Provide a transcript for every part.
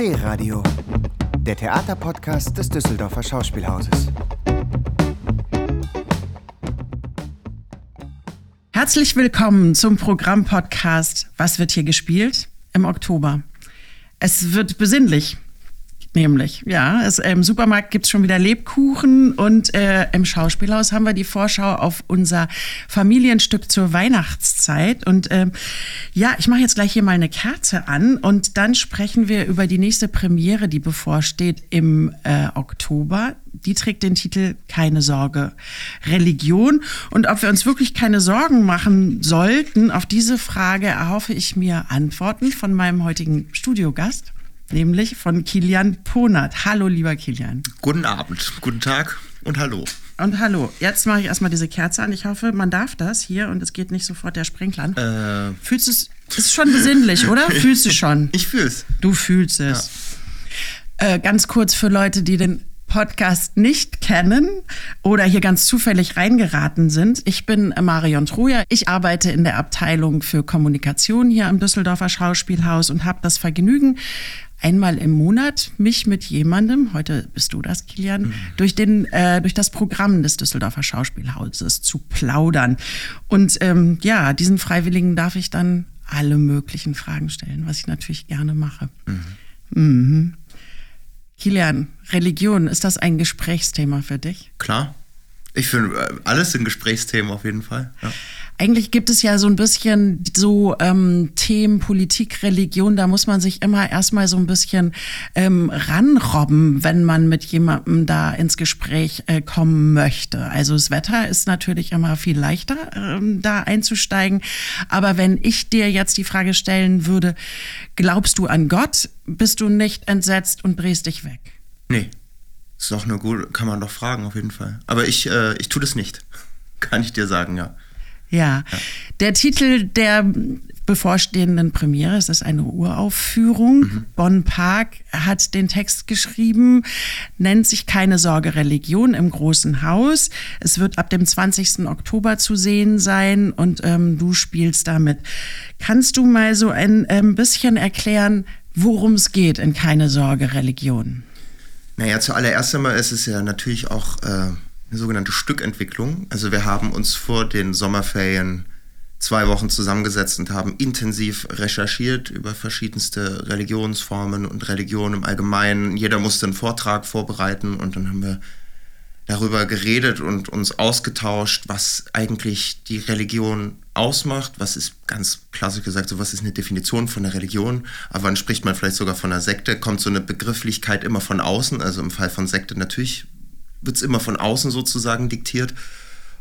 D-Radio, der Theaterpodcast des Düsseldorfer Schauspielhauses. Herzlich willkommen zum Programmpodcast Was wird hier gespielt? im Oktober. Es wird besinnlich. Nämlich, ja. Es, Im Supermarkt gibt es schon wieder Lebkuchen und äh, im Schauspielhaus haben wir die Vorschau auf unser Familienstück zur Weihnachtszeit. Und äh, ja, ich mache jetzt gleich hier mal eine Kerze an und dann sprechen wir über die nächste Premiere, die bevorsteht im äh, Oktober. Die trägt den Titel Keine Sorge, Religion. Und ob wir uns wirklich keine Sorgen machen sollten, auf diese Frage erhoffe ich mir Antworten von meinem heutigen Studiogast nämlich von Kilian Ponat. Hallo, lieber Kilian. Guten Abend, guten Tag und hallo. Und hallo. Jetzt mache ich erstmal diese Kerze an. Ich hoffe, man darf das hier und es geht nicht sofort der Sprinkler an. Äh, Fühlst du es? Ist schon besinnlich, oder? Fühlst du schon? Ich fühl's. Du fühlst es. Ja. Äh, ganz kurz für Leute, die den Podcast nicht kennen oder hier ganz zufällig reingeraten sind. Ich bin Marion Truja. Ich arbeite in der Abteilung für Kommunikation hier am Düsseldorfer Schauspielhaus und habe das Vergnügen, einmal im Monat mich mit jemandem, heute bist du das, Kilian, mhm. durch, den, äh, durch das Programm des Düsseldorfer Schauspielhauses zu plaudern. Und ähm, ja, diesen Freiwilligen darf ich dann alle möglichen Fragen stellen, was ich natürlich gerne mache. Mhm. Mhm. Kilian, Religion, ist das ein Gesprächsthema für dich? Klar. Ich finde, äh, alles sind Gesprächsthemen auf jeden Fall. Ja. Eigentlich gibt es ja so ein bisschen so ähm, Themen Politik, Religion, da muss man sich immer erstmal so ein bisschen ähm, ranrobben, wenn man mit jemandem da ins Gespräch äh, kommen möchte. Also das Wetter ist natürlich immer viel leichter, ähm, da einzusteigen. Aber wenn ich dir jetzt die Frage stellen würde, glaubst du an Gott, bist du nicht entsetzt und drehst dich weg? Nee. Ist doch eine gute, kann man doch fragen auf jeden Fall. Aber ich, äh, ich tue das nicht. Kann ich dir sagen, ja. Ja. Der Titel der bevorstehenden Premiere, es ist eine Uraufführung. Mhm. Bonn Park hat den Text geschrieben, nennt sich Keine Sorge Religion im Großen Haus. Es wird ab dem 20. Oktober zu sehen sein und ähm, du spielst damit. Kannst du mal so ein ähm, bisschen erklären, worum es geht in Keine Sorge Religion? Naja, zuallererst einmal ist es ja natürlich auch äh, eine sogenannte Stückentwicklung. Also wir haben uns vor den Sommerferien zwei Wochen zusammengesetzt und haben intensiv recherchiert über verschiedenste Religionsformen und Religionen im Allgemeinen. Jeder musste einen Vortrag vorbereiten und dann haben wir darüber geredet und uns ausgetauscht, was eigentlich die Religion ausmacht. Was ist ganz klassisch gesagt, so was ist eine Definition von der Religion? Aber wann spricht man vielleicht sogar von einer Sekte? Kommt so eine Begrifflichkeit immer von außen? Also im Fall von Sekte natürlich wird es immer von außen sozusagen diktiert.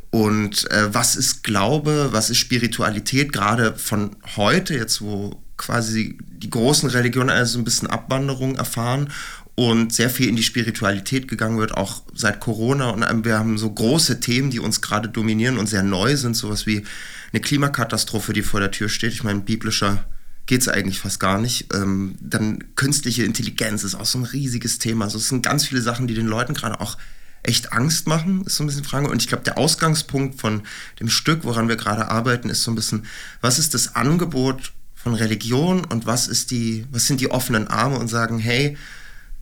Und äh, was ist Glaube, was ist Spiritualität, gerade von heute, jetzt wo quasi die großen Religionen also ein bisschen Abwanderung erfahren und sehr viel in die Spiritualität gegangen wird, auch seit Corona. Und ähm, wir haben so große Themen, die uns gerade dominieren und sehr neu sind, sowas wie eine Klimakatastrophe, die vor der Tür steht. Ich meine, biblischer geht es eigentlich fast gar nicht. Ähm, dann künstliche Intelligenz ist auch so ein riesiges Thema. Also es sind ganz viele Sachen, die den Leuten gerade auch echt Angst machen, ist so ein bisschen die Frage. Und ich glaube, der Ausgangspunkt von dem Stück, woran wir gerade arbeiten, ist so ein bisschen, was ist das Angebot von Religion und was ist die, was sind die offenen Arme und sagen, hey,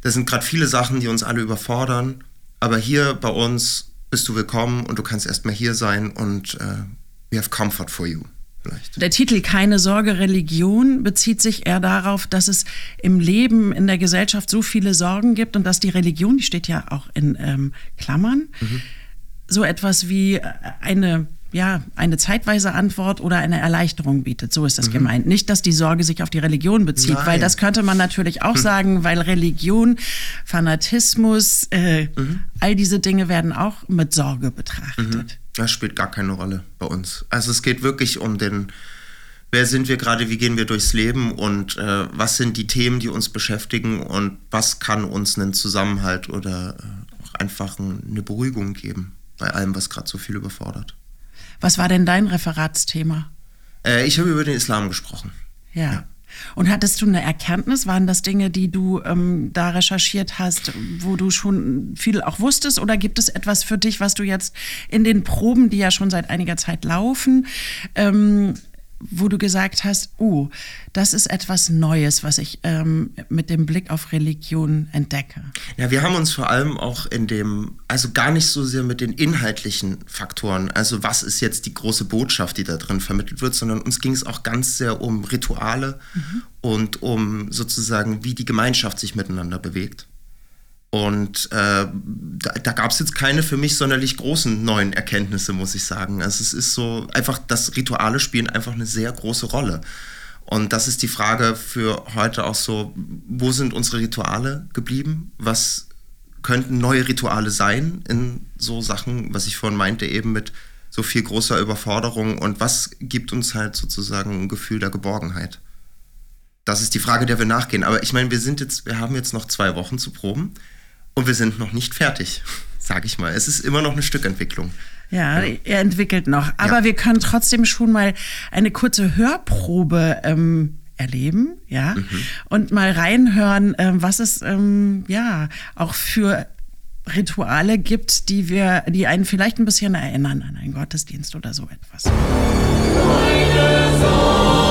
da sind gerade viele Sachen, die uns alle überfordern, aber hier bei uns bist du willkommen und du kannst erstmal hier sein und uh, we have comfort for you vielleicht. Der Titel Keine Sorge Religion bezieht sich eher darauf, dass es im Leben, in der Gesellschaft so viele Sorgen gibt und dass die Religion, die steht ja auch in ähm, Klammern, mhm. so etwas wie äh, eine ja, eine zeitweise Antwort oder eine Erleichterung bietet. So ist das mhm. gemeint. Nicht, dass die Sorge sich auf die Religion bezieht, Nein. weil das könnte man natürlich auch mhm. sagen, weil Religion, Fanatismus, äh, mhm. all diese Dinge werden auch mit Sorge betrachtet. Mhm. Das spielt gar keine Rolle bei uns. Also es geht wirklich um den, wer sind wir gerade, wie gehen wir durchs Leben und äh, was sind die Themen, die uns beschäftigen und was kann uns einen Zusammenhalt oder äh, auch einfach eine Beruhigung geben bei allem, was gerade so viel überfordert. Was war denn dein Referatsthema? Äh, ich habe über den Islam gesprochen. ja. ja. Und hattest du eine Erkenntnis? Waren das Dinge, die du ähm, da recherchiert hast, wo du schon viel auch wusstest? Oder gibt es etwas für dich, was du jetzt in den Proben, die ja schon seit einiger Zeit laufen, ähm, wo du gesagt hast, oh, das ist etwas Neues, was ich ähm, mit dem Blick auf Religion entdecke? Ja, wir haben uns vor allem auch in dem, also gar nicht so sehr mit den inhaltlichen Faktoren, also was ist jetzt die große Botschaft, die da drin vermittelt wird, sondern uns ging es auch ganz sehr um Rituale mhm. und um sozusagen, wie die Gemeinschaft sich miteinander bewegt. Und äh, da, da gab es jetzt keine für mich sonderlich großen neuen Erkenntnisse, muss ich sagen. Also es ist so einfach, dass Rituale spielen einfach eine sehr große Rolle. Und das ist die Frage für heute auch so, wo sind unsere Rituale geblieben? Was könnten neue Rituale sein in so Sachen, was ich vorhin meinte, eben mit so viel großer Überforderung und was gibt uns halt sozusagen ein Gefühl der Geborgenheit? Das ist die Frage, der wir nachgehen. Aber ich meine, wir sind jetzt, wir haben jetzt noch zwei Wochen zu proben. Und wir sind noch nicht fertig, sage ich mal. Es ist immer noch eine Stückentwicklung. Ja, ja. er entwickelt noch. Aber ja. wir können trotzdem schon mal eine kurze Hörprobe ähm, erleben, ja, mhm. und mal reinhören, ähm, was es ähm, ja auch für Rituale gibt, die wir, die einen vielleicht ein bisschen erinnern an einen Gottesdienst oder so etwas. Meine Sorge.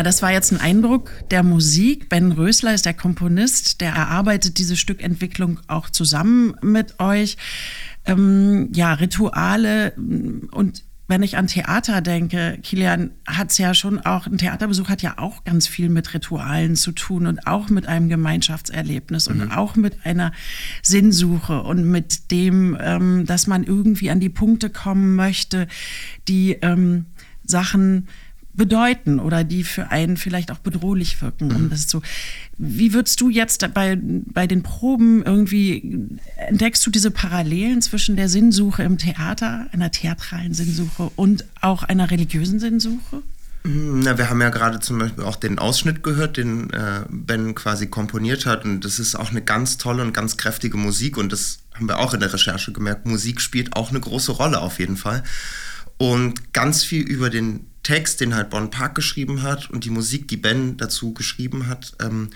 Ja, das war jetzt ein Eindruck der Musik. Ben Rösler ist der Komponist, der erarbeitet diese Stückentwicklung auch zusammen mit euch. Ähm, ja, Rituale und wenn ich an Theater denke, Kilian hat es ja schon auch, ein Theaterbesuch hat ja auch ganz viel mit Ritualen zu tun und auch mit einem Gemeinschaftserlebnis mhm. und auch mit einer Sinnsuche und mit dem, ähm, dass man irgendwie an die Punkte kommen möchte, die ähm, Sachen bedeuten oder die für einen vielleicht auch bedrohlich wirken. Mhm. Und das ist so, wie würdest du jetzt bei, bei den Proben irgendwie, entdeckst du diese Parallelen zwischen der Sinnsuche im Theater, einer theatralen Sinnsuche und auch einer religiösen Sinnsuche? Mhm, na, wir haben ja gerade zum Beispiel auch den Ausschnitt gehört, den äh, Ben quasi komponiert hat. Und das ist auch eine ganz tolle und ganz kräftige Musik. Und das haben wir auch in der Recherche gemerkt. Musik spielt auch eine große Rolle auf jeden Fall. Und ganz viel über den Text, den halt Bon Park geschrieben hat und die Musik, die Ben dazu geschrieben hat, ähm,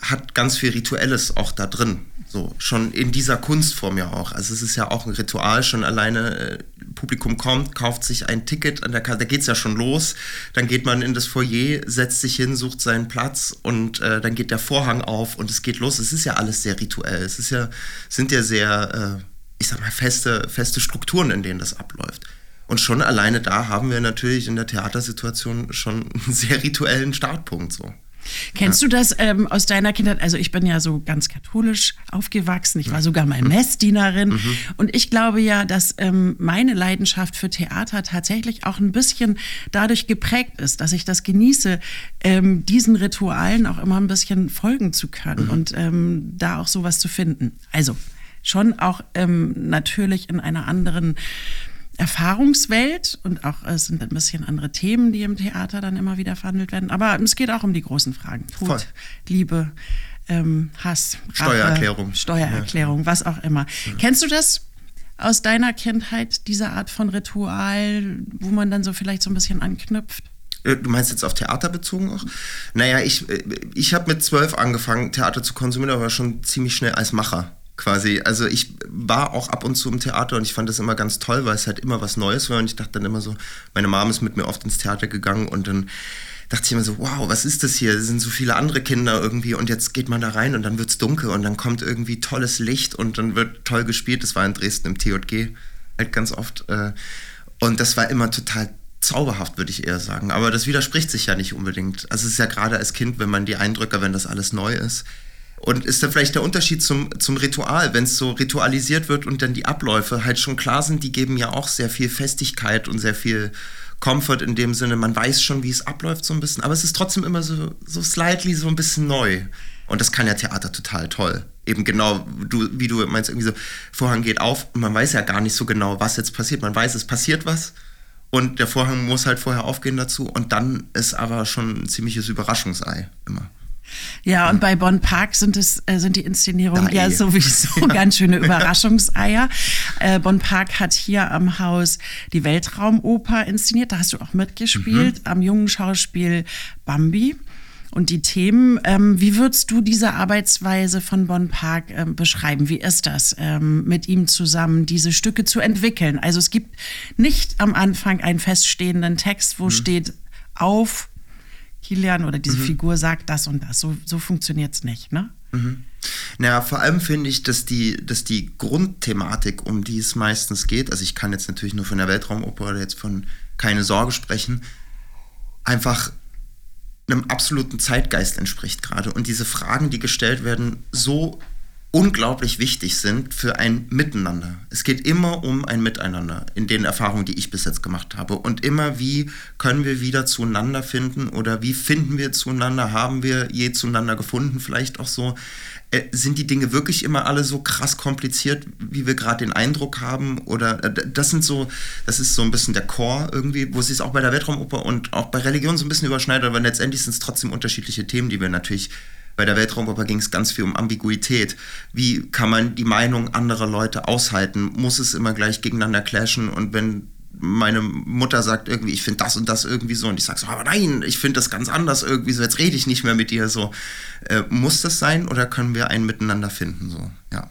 hat ganz viel Rituelles auch da drin. So, schon in dieser Kunstform ja auch. Also es ist ja auch ein Ritual, schon alleine äh, Publikum kommt, kauft sich ein Ticket an der Karte, da geht es ja schon los. Dann geht man in das Foyer, setzt sich hin, sucht seinen Platz und äh, dann geht der Vorhang auf und es geht los. Es ist ja alles sehr rituell. Es ist ja, sind ja sehr, äh, ich sag mal, feste, feste Strukturen, in denen das abläuft. Und schon alleine da haben wir natürlich in der Theatersituation schon einen sehr rituellen Startpunkt so. Kennst ja. du das ähm, aus deiner Kindheit? Also ich bin ja so ganz katholisch aufgewachsen. Ich war sogar mal mhm. Messdienerin. Mhm. Und ich glaube ja, dass ähm, meine Leidenschaft für Theater tatsächlich auch ein bisschen dadurch geprägt ist, dass ich das genieße, ähm, diesen Ritualen auch immer ein bisschen folgen zu können mhm. und ähm, da auch sowas zu finden. Also schon auch ähm, natürlich in einer anderen Erfahrungswelt und auch es sind ein bisschen andere Themen, die im Theater dann immer wieder verhandelt werden. Aber es geht auch um die großen Fragen. Tod, Voll. Liebe, ähm, Hass, Rache, Steuererklärung. Steuererklärung, ja. was auch immer. Ja. Kennst du das aus deiner Kindheit, diese Art von Ritual, wo man dann so vielleicht so ein bisschen anknüpft? Äh, du meinst jetzt auf Theater bezogen auch? Naja, ich, äh, ich habe mit zwölf angefangen, Theater zu konsumieren, aber schon ziemlich schnell als Macher quasi. Also ich war auch ab und zu im Theater und ich fand das immer ganz toll, weil es halt immer was Neues war und ich dachte dann immer so, meine Mom ist mit mir oft ins Theater gegangen und dann dachte ich immer so, wow, was ist das hier? Es sind so viele andere Kinder irgendwie und jetzt geht man da rein und dann wird es dunkel und dann kommt irgendwie tolles Licht und dann wird toll gespielt. Das war in Dresden im TJG halt ganz oft. Äh, und das war immer total zauberhaft, würde ich eher sagen. Aber das widerspricht sich ja nicht unbedingt. Also es ist ja gerade als Kind, wenn man die Eindrücke, wenn das alles neu ist, Und ist da vielleicht der Unterschied zum, zum Ritual, wenn es so ritualisiert wird und dann die Abläufe halt schon klar sind, die geben ja auch sehr viel Festigkeit und sehr viel Comfort in dem Sinne, man weiß schon, wie es abläuft so ein bisschen, aber es ist trotzdem immer so, so slightly so ein bisschen neu. Und das kann ja Theater total toll. Eben genau, du, wie du meinst, irgendwie so, Vorhang geht auf und man weiß ja gar nicht so genau, was jetzt passiert. Man weiß, es passiert was und der Vorhang muss halt vorher aufgehen dazu und dann ist aber schon ein ziemliches Überraschungsei immer. Ja, und bei Bonn Park sind es äh, sind die Inszenierungen ja sowieso ganz schöne Überraschungseier. Äh, Bonn Park hat hier am Haus die Weltraumoper inszeniert. Da hast du auch mitgespielt mhm. am jungen Schauspiel Bambi. Und die Themen, ähm, wie würdest du diese Arbeitsweise von Bonn Park ähm, beschreiben? Wie ist das, ähm, mit ihm zusammen diese Stücke zu entwickeln? Also es gibt nicht am Anfang einen feststehenden Text, wo mhm. steht auf Kilian oder diese mhm. Figur sagt das und das. So, so funktioniert es nicht, ne? Mhm. Naja, vor allem finde ich, dass die, dass die Grundthematik, um die es meistens geht, also ich kann jetzt natürlich nur von der Weltraumoper oder jetzt von Keine Sorge sprechen, einfach einem absoluten Zeitgeist entspricht gerade. Und diese Fragen, die gestellt werden, so unglaublich wichtig sind für ein Miteinander. Es geht immer um ein Miteinander in den Erfahrungen, die ich bis jetzt gemacht habe. Und immer, wie können wir wieder zueinander finden oder wie finden wir zueinander? Haben wir je zueinander gefunden? Vielleicht auch so. Äh, sind die Dinge wirklich immer alle so krass kompliziert, wie wir gerade den Eindruck haben? Oder äh, das sind so, das ist so ein bisschen der Chor irgendwie, wo es sich auch bei der Weltraumoper und auch bei Religion so ein bisschen überschneidet, aber letztendlich sind es trotzdem unterschiedliche Themen, die wir natürlich bei der Weltraumoper ging es ganz viel um Ambiguität. Wie kann man die Meinung anderer Leute aushalten? Muss es immer gleich gegeneinander clashen? Und wenn meine Mutter sagt irgendwie, ich finde das und das irgendwie so und ich sage so, aber nein, ich finde das ganz anders irgendwie so, jetzt rede ich nicht mehr mit dir so. Äh, muss das sein oder können wir ein Miteinander finden so, ja.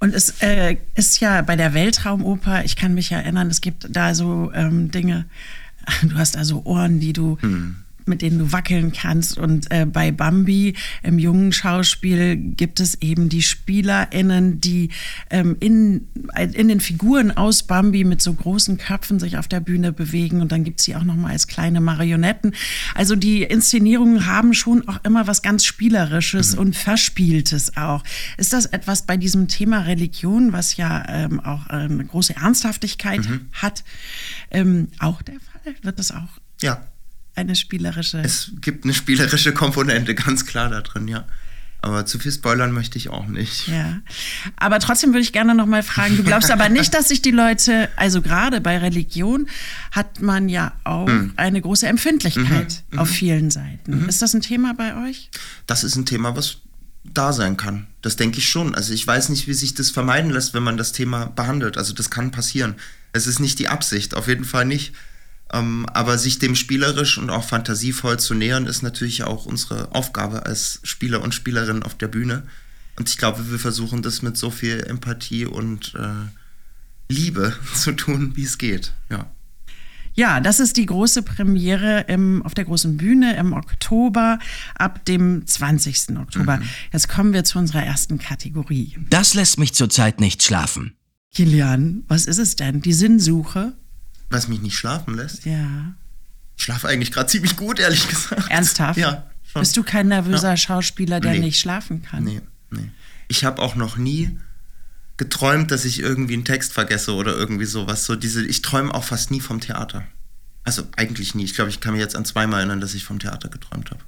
Und es äh, ist ja bei der Weltraumoper, ich kann mich erinnern, es gibt da so ähm, Dinge, du hast da so Ohren, die du hm mit denen du wackeln kannst. Und äh, bei Bambi im jungen Schauspiel gibt es eben die SpielerInnen, die ähm, in, in den Figuren aus Bambi mit so großen Köpfen sich auf der Bühne bewegen. Und dann gibt es sie auch noch mal als kleine Marionetten. Also die Inszenierungen haben schon auch immer was ganz Spielerisches mhm. und Verspieltes auch. Ist das etwas bei diesem Thema Religion, was ja ähm, auch eine große Ernsthaftigkeit mhm. hat, ähm, auch der Fall? Wird das auch? Ja, eine spielerische. Es gibt eine spielerische Komponente, ganz klar da drin, ja. Aber zu viel spoilern möchte ich auch nicht. Ja. Aber trotzdem würde ich gerne noch mal fragen, du glaubst aber nicht, dass sich die Leute, also gerade bei Religion hat man ja auch mhm. eine große Empfindlichkeit mhm. auf vielen Seiten. Mhm. Ist das ein Thema bei euch? Das ist ein Thema, was da sein kann. Das denke ich schon. Also ich weiß nicht, wie sich das vermeiden lässt, wenn man das Thema behandelt. Also das kann passieren. Es ist nicht die Absicht, auf jeden Fall nicht. Ähm, aber sich dem spielerisch und auch fantasievoll zu nähern, ist natürlich auch unsere Aufgabe als Spieler und Spielerinnen auf der Bühne. Und ich glaube, wir versuchen das mit so viel Empathie und äh, Liebe zu tun, wie es geht. Ja. Ja, das ist die große Premiere im, auf der großen Bühne im Oktober, ab dem 20. Oktober. Mhm. Jetzt kommen wir zu unserer ersten Kategorie. Das lässt mich zurzeit nicht schlafen. Kilian, was ist es denn? Die Sinnsuche? Was mich nicht schlafen lässt? Ja. Ich schlafe eigentlich gerade ziemlich gut, ehrlich gesagt. Ernsthaft? Ja. Schon. Bist du kein nervöser ja. Schauspieler, der nee. nicht schlafen kann? Nee, nee. Ich habe auch noch nie geträumt, dass ich irgendwie einen Text vergesse oder irgendwie sowas. So diese, ich träume auch fast nie vom Theater. Also eigentlich nie. Ich glaube, ich kann mich jetzt an zweimal erinnern, dass ich vom Theater geträumt habe.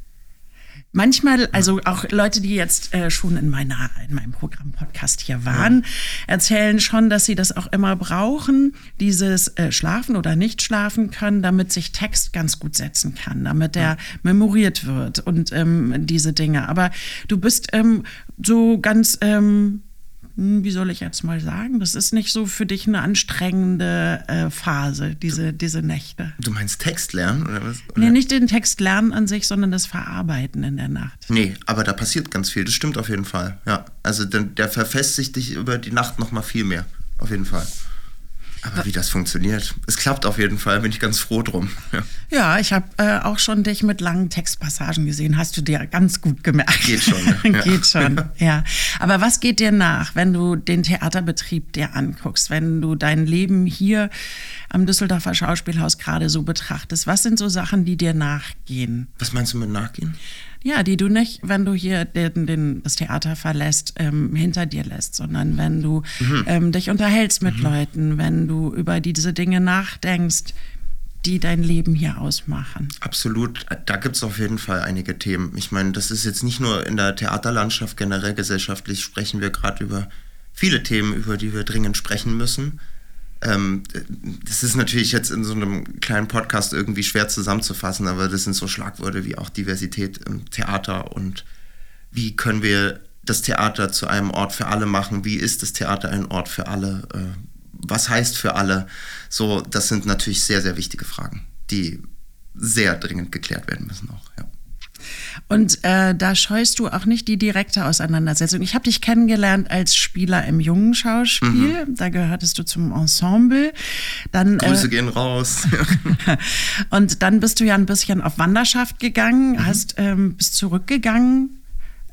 Manchmal, also auch Leute, die jetzt äh, schon in, meiner, in meinem Programm-Podcast hier waren, ja. erzählen schon, dass sie das auch immer brauchen, dieses äh, Schlafen oder nicht schlafen können, damit sich Text ganz gut setzen kann, damit der ja. memoriert wird und ähm, diese Dinge. Aber du bist ähm, so ganz ähm, hm, wie soll ich jetzt mal sagen, das ist nicht so für dich eine anstrengende äh, Phase, diese, diese Nächte. Du meinst Text lernen oder was? Oder? Nee, nicht den Text lernen an sich, sondern das Verarbeiten in der Nacht. Nee, aber da passiert ganz viel, das stimmt auf jeden Fall. Ja, also der, der verfestigt dich über die Nacht noch mal viel mehr, auf jeden Fall. Aber wie das funktioniert, es klappt auf jeden Fall, bin ich ganz froh drum. Ja, ja ich habe äh, auch schon dich mit langen Textpassagen gesehen, hast du dir ganz gut gemerkt. Geht schon. Ja. geht schon, ja. Aber was geht dir nach, wenn du den Theaterbetrieb dir anguckst, wenn du dein Leben hier am Düsseldorfer Schauspielhaus gerade so betrachtest? Was sind so Sachen, die dir nachgehen? Was meinst du mit nachgehen? Ja, die du nicht, wenn du hier den, den, das Theater verlässt, ähm, hinter dir lässt, sondern wenn du Mhm. ähm, dich unterhältst mit Leuten, wenn du über die, diese Dinge nachdenkst, die dein Leben hier ausmachen. Absolut, da gibt es auf jeden Fall einige Themen. Ich meine, das ist jetzt nicht nur in der Theaterlandschaft, generell gesellschaftlich sprechen wir gerade über viele Themen, über die wir dringend sprechen müssen. Ähm, das ist natürlich jetzt in so einem kleinen Podcast irgendwie schwer zusammenzufassen, aber das sind so Schlagworte wie auch Diversität im Theater und wie können wir das Theater zu einem Ort für alle machen? Wie ist das Theater ein Ort für alle? Äh, was heißt für alle? So, das sind natürlich sehr, sehr wichtige Fragen, die sehr dringend geklärt werden müssen auch. Ja. Und äh, da scheust du auch nicht die direkte Auseinandersetzung. Ich habe dich kennengelernt als Spieler im jungen Schauspiel. Da gehörtest du zum Ensemble. Dann, Mhm. Grüße äh, gehen raus. und dann bist du ja ein bisschen auf Wanderschaft gegangen, Mhm. hast ähm, bist zurückgegangen.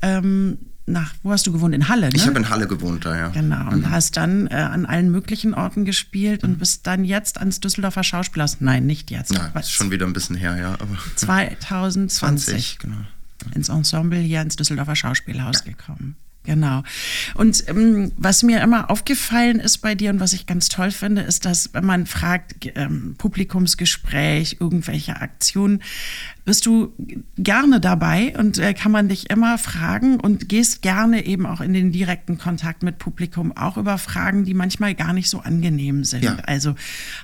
Ähm, nach, wo hast du gewohnt? In Halle, ne? Ich habe in Halle gewohnt da, ja. Genau, und hast dann äh, an allen möglichen Orten gespielt und bist dann jetzt ans Düsseldorfer Schauspielhaus. Nein, nicht jetzt. Ja, ist schon wieder ein bisschen her, ja. Aber 2020 20, genau. ins Ensemble hier ins Düsseldorfer Schauspielhaus gekommen. Genau. Und ähm, was mir immer aufgefallen ist bei dir und was ich ganz toll finde, ist, dass wenn man fragt, ähm, Publikumsgespräch, irgendwelche Aktionen, bist du gerne dabei und äh, kann man dich immer fragen und gehst gerne eben auch in den direkten Kontakt mit Publikum, auch über Fragen, die manchmal gar nicht so angenehm sind. Ja. Also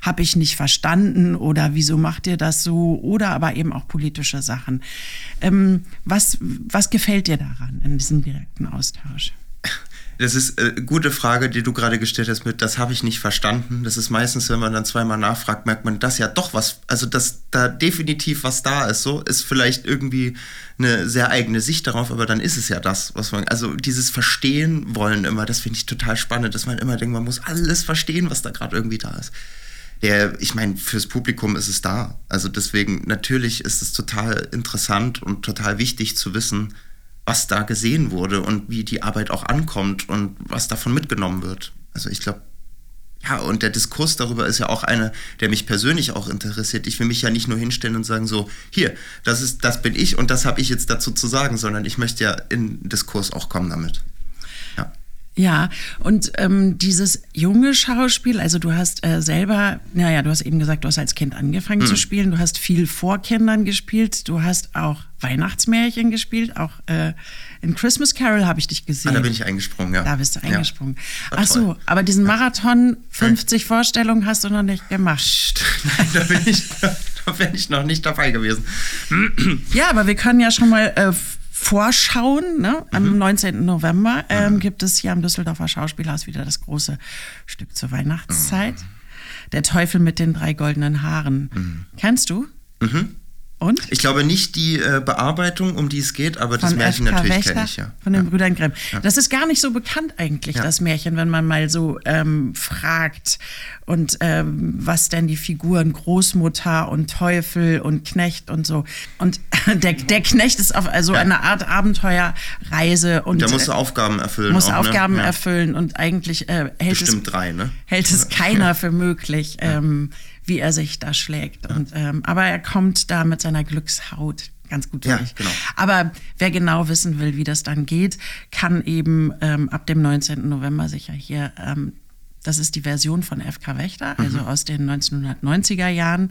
habe ich nicht verstanden oder wieso macht ihr das so oder aber eben auch politische Sachen. Ähm, was, was gefällt dir daran in diesem direkten Austausch? Das ist eine gute Frage, die du gerade gestellt hast mit, das habe ich nicht verstanden. Das ist meistens, wenn man dann zweimal nachfragt, merkt man, dass ja doch was, also dass da definitiv was da ist. So ist vielleicht irgendwie eine sehr eigene Sicht darauf, aber dann ist es ja das, was man, also dieses Verstehen wollen immer, das finde ich total spannend, dass man immer denkt, man muss alles verstehen, was da gerade irgendwie da ist. Der, ich meine, fürs Publikum ist es da. Also deswegen, natürlich ist es total interessant und total wichtig zu wissen, was da gesehen wurde und wie die Arbeit auch ankommt und was davon mitgenommen wird. Also ich glaube, ja, und der Diskurs darüber ist ja auch einer, der mich persönlich auch interessiert. Ich will mich ja nicht nur hinstellen und sagen so, hier, das ist, das bin ich und das habe ich jetzt dazu zu sagen, sondern ich möchte ja in Diskurs auch kommen damit. Ja. Ja, und ähm, dieses junge Schauspiel, also du hast äh, selber, naja, du hast eben gesagt, du hast als Kind angefangen Mhm. zu spielen, du hast viel vor Kindern gespielt, du hast auch Weihnachtsmärchen gespielt, auch äh, in Christmas Carol habe ich dich Ah, gesehen. da bin ich eingesprungen, ja. Da bist du Ja. eingesprungen. War Ach so, aber diesen Marathon 50 Vorstellungen hast du noch nicht gemacht. Nein, da bin ich, da bin ich noch nicht dabei gewesen. Ja, aber wir können ja schon mal äh, vorschauen. Ne? Am Mhm. 19. November ähm, gibt es hier am Düsseldorfer Schauspielhaus wieder das große Stück zur Weihnachtszeit. Mhm. Der Teufel mit den drei goldenen Haaren. Kennst du? Und? Ich glaube nicht die äh, Bearbeitung, um die es geht, aber das Von Märchen F.K. natürlich kenne ich, ja. Von den ja. Brüdern Grimm. Das ist gar nicht so bekannt eigentlich, Ja. das Märchen, wenn man mal so ähm, fragt und ähm, was denn die Figuren Großmutter und Teufel und Knecht und so. Und der, der Knecht ist auf also eine Art Abenteuerreise und Der muss äh, Aufgaben erfüllen. muss auch, Aufgaben ne? ja. erfüllen und eigentlich äh, hält, Bestimmt es, drei, ne? hält es keiner für möglich, ähm, wie er sich da schlägt. Und, ähm, aber er kommt da mit seiner Glückshaut ganz gut Ja, durch. genau. Aber wer genau wissen will, wie das dann geht, kann eben ähm, ab dem 19. November sicher hier, ähm, das ist die Version von F.K. Wächter, also Mhm. aus den 1990er Jahren,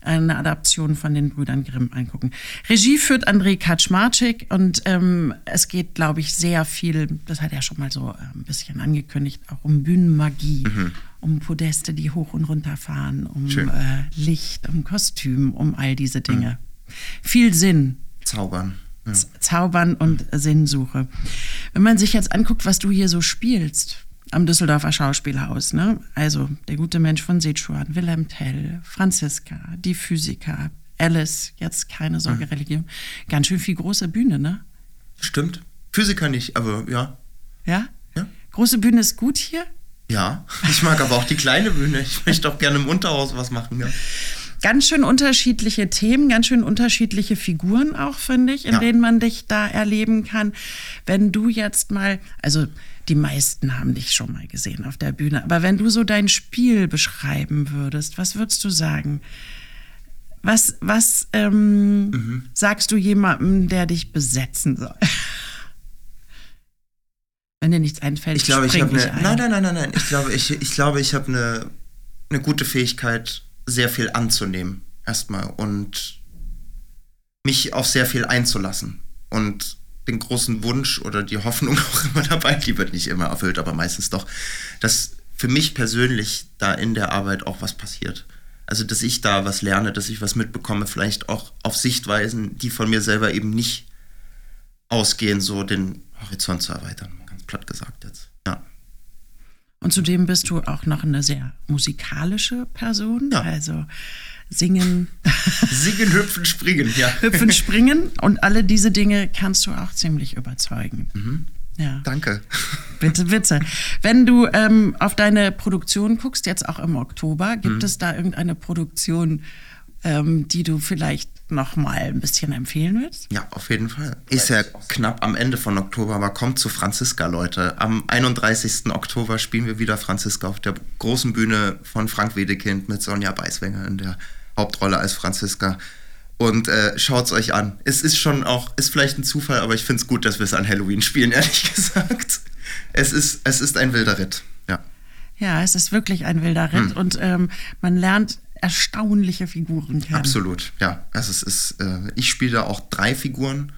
eine Adaption von den Brüdern Grimm angucken. Regie führt André Kaczmarczyk und ähm, es geht, glaube ich, sehr viel, das hat er schon mal so äh, ein bisschen angekündigt, auch um Bühnenmagie, um Podeste, die hoch und runter fahren, um Mhm. Äh, Licht, um Kostüm, um all diese Dinge. Viel Sinn. Zaubern. Ja. Zaubern und Sinnsuche. Wenn man sich jetzt anguckt, was du hier so spielst am Düsseldorfer Schauspielhaus, ne? Also der gute Mensch von Sichuan, Wilhelm Tell, Franziska, die Physiker, Alice, jetzt keine Sorge, Religion. Ganz schön viel große Bühne, ne? Stimmt. Physiker nicht, aber ja. Ja? Ja. Große Bühne ist gut hier. Ja. Ich mag aber auch die kleine Bühne. Ich möchte auch gerne im Unterhaus was machen, ja. Ganz schön unterschiedliche Themen, ganz schön unterschiedliche Figuren auch, finde ich, in Ja. denen man dich da erleben kann. Wenn du jetzt mal, also die meisten haben dich schon mal gesehen auf der Bühne. Aber wenn du so dein Spiel beschreiben würdest, was würdest du sagen? Was, was ähm, mhm. sagst du jemandem, der dich besetzen soll? Wenn dir nichts einfällt, ich glaube, ich habe eine. Ein. Nein, nein, nein, nein, nein. Ich glaube, ich, ich glaube, ich habe eine, eine gute Fähigkeit, sehr viel anzunehmen erstmal und mich auf sehr viel einzulassen und den großen Wunsch oder die Hoffnung auch immer dabei, die wird nicht immer erfüllt, aber meistens doch, dass für mich persönlich da in der Arbeit auch was passiert. Also, dass ich da was lerne, dass ich was mitbekomme, vielleicht auch auf Sichtweisen, die von mir selber eben nicht ausgehen, so den Horizont zu erweitern platt gesagt jetzt. Ja. Und zudem bist du auch noch eine sehr musikalische Person. Ja. Also singen. Singen, hüpfen, springen, ja. Hüpfen, springen und alle diese Dinge kannst du auch ziemlich überzeugen. Mhm. Ja. Danke. Bitte, bitte. Wenn du ähm, auf deine Produktion guckst, jetzt auch im Oktober, gibt mhm. es da irgendeine Produktion, ähm, die du vielleicht noch mal ein bisschen empfehlen willst? Ja, auf jeden Fall. Ist ja knapp am Ende von Oktober, aber kommt zu Franziska, Leute. Am 31. Oktober spielen wir wieder Franziska auf der großen Bühne von Frank Wedekind mit Sonja Beiswenger in der Hauptrolle als Franziska. Und äh, es euch an. Es ist schon auch, ist vielleicht ein Zufall, aber ich finde es gut, dass wir es an Halloween spielen, ehrlich gesagt. Es ist, es ist ein wilder Ritt, ja. Ja, es ist wirklich ein wilder Ritt hm. und ähm, man lernt erstaunliche Figuren kennen. Absolut, ja. Also es ist, äh, ich spiele da auch drei Figuren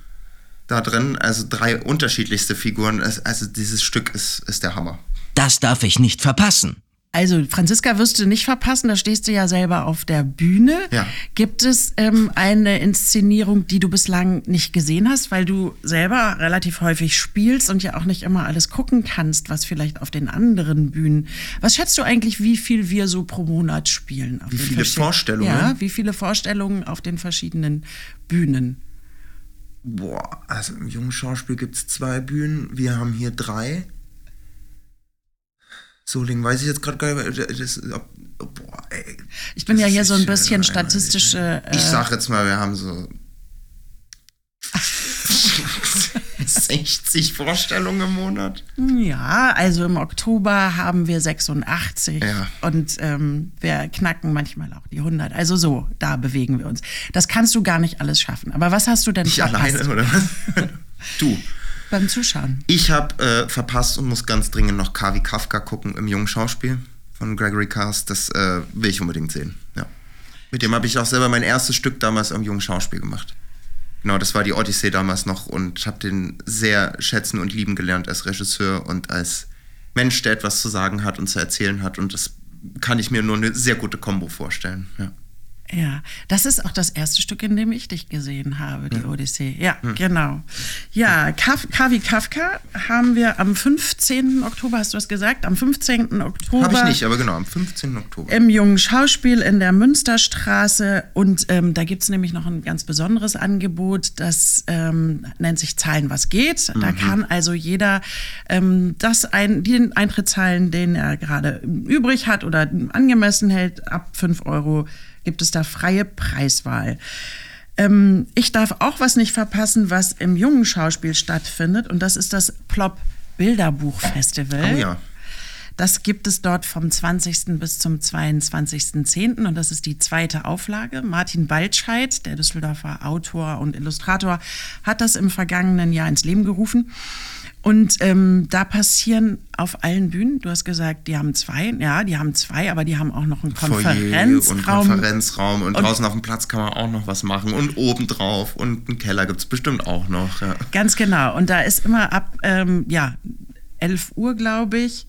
da drin, also drei unterschiedlichste Figuren. Also dieses Stück ist, ist der Hammer. Das darf ich nicht verpassen. Also Franziska wirst du nicht verpassen, da stehst du ja selber auf der Bühne. Ja. Gibt es ähm, eine Inszenierung, die du bislang nicht gesehen hast, weil du selber relativ häufig spielst und ja auch nicht immer alles gucken kannst, was vielleicht auf den anderen Bühnen. Was schätzt du eigentlich, wie viel wir so pro Monat spielen? wie viele Vorstellungen? Ja, wie viele Vorstellungen auf den verschiedenen Bühnen? Boah, also im jungen Schauspiel gibt es zwei Bühnen, wir haben hier drei. Solingen, weiß ich jetzt gerade gar nicht. Das, boah, ey, ich bin ja hier so ein bisschen statistische. Äh, ich sag jetzt mal, wir haben so 60 Vorstellungen im Monat. Ja, also im Oktober haben wir 86 ja. und ähm, wir knacken manchmal auch die 100. Also so, da bewegen wir uns. Das kannst du gar nicht alles schaffen. Aber was hast du denn Ich verpasst? alleine oder was? du beim Zuschauen? Ich habe äh, verpasst und muss ganz dringend noch Kavi Kafka gucken im jungen Schauspiel von Gregory Cast. Das äh, will ich unbedingt sehen. Ja. Mit dem habe ich auch selber mein erstes Stück damals am jungen Schauspiel gemacht. Genau, das war die Odyssee damals noch und habe den sehr schätzen und lieben gelernt als Regisseur und als Mensch, der etwas zu sagen hat und zu erzählen hat. Und das kann ich mir nur eine sehr gute Kombo vorstellen. Ja. Ja, das ist auch das erste Stück, in dem ich dich gesehen habe, die ja. Odyssee. Ja, hm. genau. Ja, Kaf Kavi Kafka haben wir am 15. Oktober, hast du das gesagt? Am 15. Oktober. Habe ich nicht, aber genau, am 15. Oktober. Im Jungen Schauspiel in der Münsterstraße. Und ähm, da gibt es nämlich noch ein ganz besonderes Angebot, das ähm, nennt sich Zahlen, was geht. Mhm. Da kann also jeder ähm, das ein, den Eintritt zahlen, den er gerade übrig hat oder angemessen hält, ab 5 Euro gibt es da freie Preiswahl. Ähm, ich darf auch was nicht verpassen, was im jungen Schauspiel stattfindet, und das ist das Plop Bilderbuch Festival. Oh ja. Das gibt es dort vom 20. bis zum 22.10. und das ist die zweite Auflage. Martin Baltscheid, der Düsseldorfer Autor und Illustrator, hat das im vergangenen Jahr ins Leben gerufen. Und ähm, da passieren auf allen Bühnen, du hast gesagt, die haben zwei, ja, die haben zwei, aber die haben auch noch einen Konferenzraum. und Konferenzraum und, und, draußen auf dem Platz kann man auch noch was machen und obendrauf und einen Keller gibt es bestimmt auch noch. Ja. Ganz genau. Und da ist immer ab, ähm, ja, 11 Uhr, glaube ich,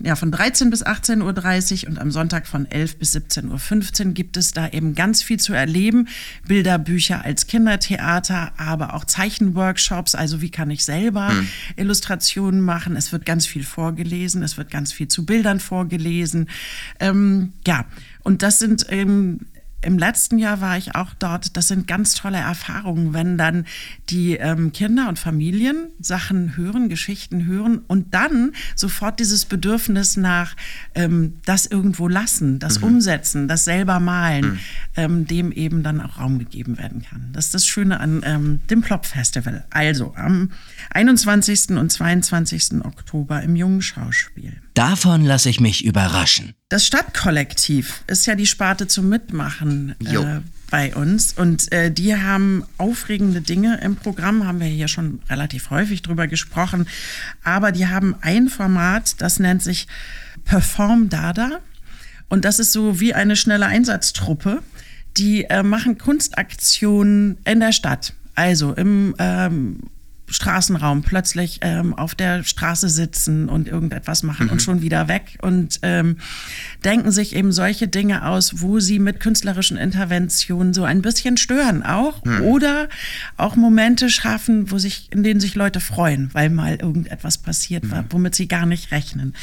ja, von 13 bis 18.30 Uhr und am Sonntag von 11 bis 17.15 Uhr gibt es da eben ganz viel zu erleben. Bilderbücher als Kindertheater, aber auch Zeichenworkshops. Also wie kann ich selber hm. Illustrationen machen? Es wird ganz viel vorgelesen, es wird ganz viel zu Bildern vorgelesen. Ähm, ja, und das sind ähm, im letzten Jahr war ich auch dort. Das sind ganz tolle Erfahrungen, wenn dann die ähm, Kinder und Familien Sachen hören, Geschichten hören und dann sofort dieses Bedürfnis nach ähm, das irgendwo lassen, das mhm. umsetzen, das selber malen, mhm. ähm, dem eben dann auch Raum gegeben werden kann. Das ist das Schöne an ähm, dem Plop Festival. Also am 21. und 22. Oktober im Jungen Schauspiel. Davon lasse ich mich überraschen. Das Stadtkollektiv ist ja die Sparte zum Mitmachen äh, bei uns. Und äh, die haben aufregende Dinge im Programm, haben wir hier schon relativ häufig drüber gesprochen. Aber die haben ein Format, das nennt sich Perform Dada. Und das ist so wie eine schnelle Einsatztruppe. Die äh, machen Kunstaktionen in der Stadt. Also im ähm, Straßenraum plötzlich ähm, auf der Straße sitzen und irgendetwas machen mhm. und schon wieder weg und ähm, denken sich eben solche Dinge aus, wo sie mit künstlerischen Interventionen so ein bisschen stören auch mhm. oder auch Momente schaffen, wo sich, in denen sich Leute freuen, weil mal irgendetwas passiert mhm. war, womit sie gar nicht rechnen.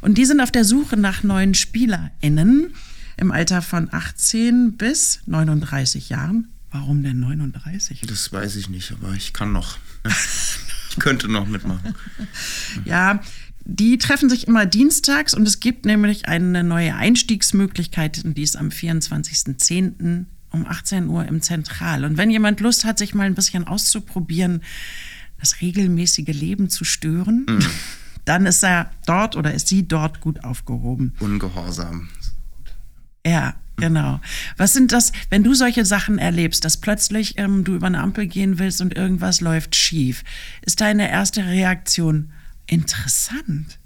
Und die sind auf der Suche nach neuen SpielerInnen im Alter von 18 bis 39 Jahren. Warum denn 39? Das weiß ich nicht, aber ich kann noch. Ich könnte noch mitmachen. Ja, die treffen sich immer dienstags und es gibt nämlich eine neue Einstiegsmöglichkeit, die ist am 24.10. um 18 Uhr im Zentral. Und wenn jemand Lust hat, sich mal ein bisschen auszuprobieren, das regelmäßige Leben zu stören, mhm. dann ist er dort oder ist sie dort gut aufgehoben. Ungehorsam. Ja, Genau. Was sind das, wenn du solche Sachen erlebst, dass plötzlich ähm, du über eine Ampel gehen willst und irgendwas läuft schief? Ist deine erste Reaktion interessant?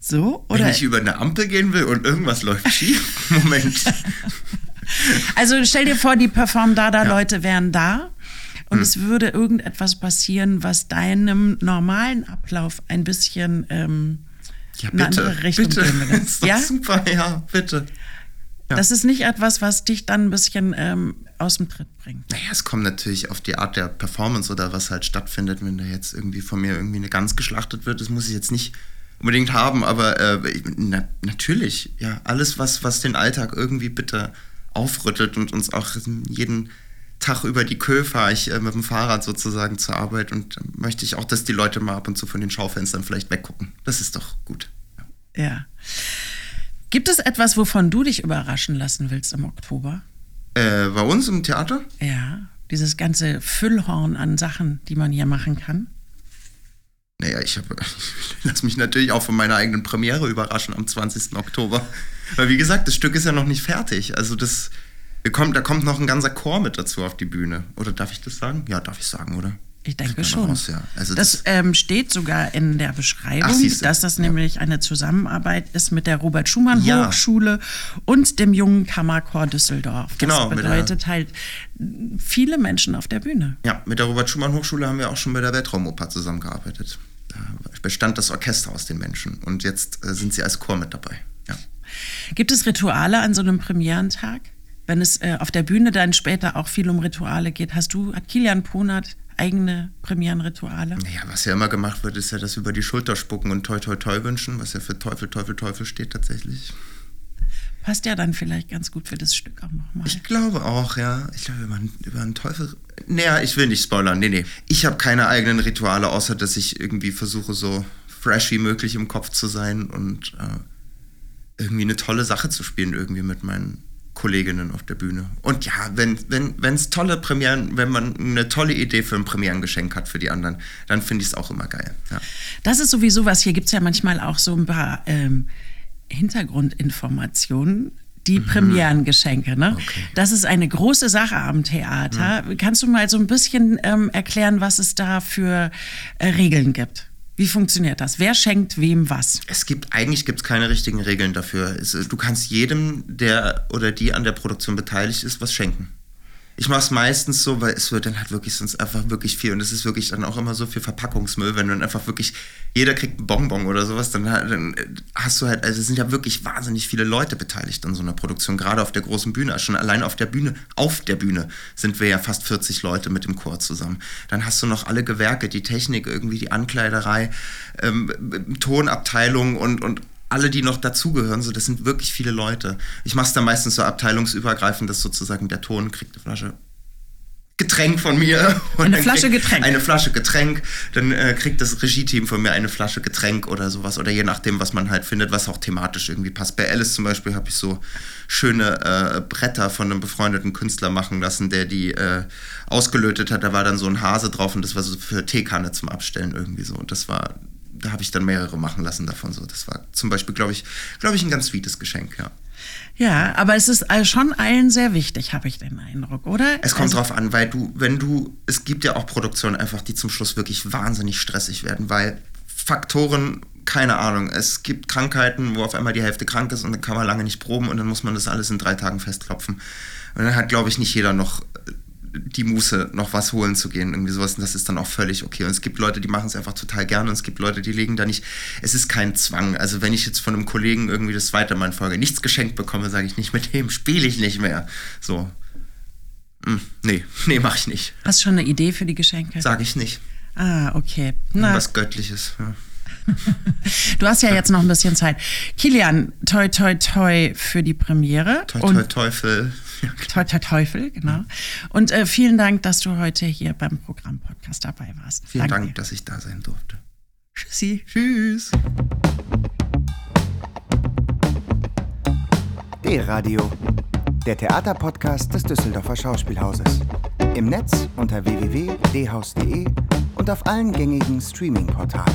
So? Oder? Wenn ich über eine Ampel gehen will und irgendwas läuft schief? Moment. Also stell dir vor, die Perform-Dada-Leute ja. wären da und hm. es würde irgendetwas passieren, was deinem normalen Ablauf ein bisschen ähm, ja, bitte, eine andere Richtung bitte. gehen würde. ja? Super, ja, bitte. Ja. Das ist nicht etwas, was dich dann ein bisschen ähm, aus dem Tritt bringt. Naja, es kommt natürlich auf die Art der Performance oder was halt stattfindet, wenn da jetzt irgendwie von mir irgendwie eine Gans geschlachtet wird. Das muss ich jetzt nicht unbedingt haben, aber äh, na, natürlich, ja, alles, was, was den Alltag irgendwie bitte aufrüttelt und uns auch jeden Tag über die Kö fahre ich äh, mit dem Fahrrad sozusagen zur Arbeit und möchte ich auch, dass die Leute mal ab und zu von den Schaufenstern vielleicht weggucken. Das ist doch gut. ja. ja. Gibt es etwas, wovon du dich überraschen lassen willst im Oktober? Äh, bei uns im Theater? Ja, dieses ganze Füllhorn an Sachen, die man hier machen kann. Naja, ich, ich lasse mich natürlich auch von meiner eigenen Premiere überraschen am 20. Oktober. Weil wie gesagt, das Stück ist ja noch nicht fertig. Also das kommt, da kommt noch ein ganzer Chor mit dazu auf die Bühne. Oder darf ich das sagen? Ja, darf ich sagen, oder? Ich denke schon. Raus, ja. also das, das ähm, steht sogar in der Beschreibung, Ach, dass das ja. nämlich eine Zusammenarbeit ist mit der Robert Schumann ja. Hochschule und dem Jungen Kammerchor Düsseldorf. Das genau, bedeutet halt viele Menschen auf der Bühne. Ja, mit der Robert Schumann Hochschule haben wir auch schon bei der Weltraumoper zusammengearbeitet. Da bestand das Orchester aus den Menschen und jetzt äh, sind sie als Chor mit dabei. Gibt es Rituale an so einem Premierentag? Wenn es äh, auf der Bühne dann später auch viel um Rituale geht, hast du, hat Kilian Ponert eigene Premierenrituale? Ja, was ja immer gemacht wird, ist ja das über die Schulter spucken und toi toi toi wünschen, was ja für Teufel, Teufel, Teufel steht tatsächlich. Passt ja dann vielleicht ganz gut für das Stück auch nochmal. Ich glaube auch, ja. Ich glaube, über, über einen Teufel. Naja, ich will nicht spoilern. Nee, nee. Ich habe keine eigenen Rituale, außer dass ich irgendwie versuche, so fresh wie möglich im Kopf zu sein und äh, irgendwie eine tolle Sache zu spielen, irgendwie mit meinen Kolleginnen auf der Bühne. Und ja, wenn wenn wenn, tolle Premieren, wenn man eine tolle Idee für ein Premierengeschenk hat für die anderen, dann finde ich es auch immer geil. Ja. Das ist sowieso was. Hier gibt es ja manchmal auch so ein paar ähm, Hintergrundinformationen die mhm. Premierengeschenke. Ne? Okay. Das ist eine große Sache am Theater. Mhm. Kannst du mal so ein bisschen ähm, erklären, was es da für äh, Regeln gibt? Wie funktioniert das? Wer schenkt wem was? Es gibt eigentlich gibt's keine richtigen Regeln dafür. du kannst jedem, der oder die an der Produktion beteiligt ist, was schenken ich mache es meistens so, weil es wird dann halt wirklich sonst einfach wirklich viel und es ist wirklich dann auch immer so viel Verpackungsmüll, wenn dann einfach wirklich, jeder kriegt einen Bonbon oder sowas, dann, dann hast du halt, also es sind ja wirklich wahnsinnig viele Leute beteiligt an so einer Produktion, gerade auf der großen Bühne, also schon allein auf der Bühne, auf der Bühne sind wir ja fast 40 Leute mit dem Chor zusammen. Dann hast du noch alle Gewerke, die Technik, irgendwie die Ankleiderei, ähm, Tonabteilung und, und alle, die noch dazugehören, so, das sind wirklich viele Leute. Ich mache es dann meistens so abteilungsübergreifend, dass sozusagen der Ton kriegt eine Flasche Getränk von mir. eine Flasche Getränk. Eine Flasche Getränk. Dann äh, kriegt das Regie-Team von mir eine Flasche Getränk oder sowas. Oder je nachdem, was man halt findet, was auch thematisch irgendwie passt. Bei Alice zum Beispiel habe ich so schöne äh, Bretter von einem befreundeten Künstler machen lassen, der die äh, ausgelötet hat. Da war dann so ein Hase drauf und das war so für Teekanne zum Abstellen irgendwie so. Und das war, da habe ich dann mehrere machen lassen davon so. Das war zum Beispiel, glaube ich, glaube ich, ein ganz sweetes Geschenk, ja. Ja, aber es ist äh, schon allen sehr wichtig, habe ich den Eindruck, oder? Es kommt also, drauf an, weil du, wenn du, es gibt ja auch Produktionen einfach, die zum Schluss wirklich wahnsinnig stressig werden, weil Faktoren, keine Ahnung, es gibt Krankheiten, wo auf einmal die Hälfte krank ist und dann kann man lange nicht proben und dann muss man das alles in drei Tagen festklopfen. Und dann hat, glaube ich, nicht jeder noch die Muße, noch was holen zu gehen, irgendwie sowas. Und das ist dann auch völlig okay. Und es gibt Leute, die machen es einfach total gerne und es gibt Leute, die legen da nicht. Es ist kein Zwang. Also wenn ich jetzt von einem Kollegen irgendwie das zweite Mal in Folge nichts geschenkt bekomme, sage ich nicht, mit dem spiele ich nicht mehr. So. Hm, nee, nee, mach ich nicht. Hast du schon eine Idee für die Geschenke? Sage ich nicht. Ah, okay. Na. Was Göttliches, ja. Du hast ja jetzt noch ein bisschen Zeit. Kilian, toi, toi, toi für die Premiere. Toi, toi, Teufel. Toi, toi, Teufel, genau. Und äh, vielen Dank, dass du heute hier beim Programm-Podcast dabei warst. Vielen Dank Dank, dass ich da sein durfte. Tschüssi. Tschüss. D-Radio, der Theaterpodcast des Düsseldorfer Schauspielhauses. Im Netz unter www.dhaus.de und auf allen gängigen Streaming-Portalen.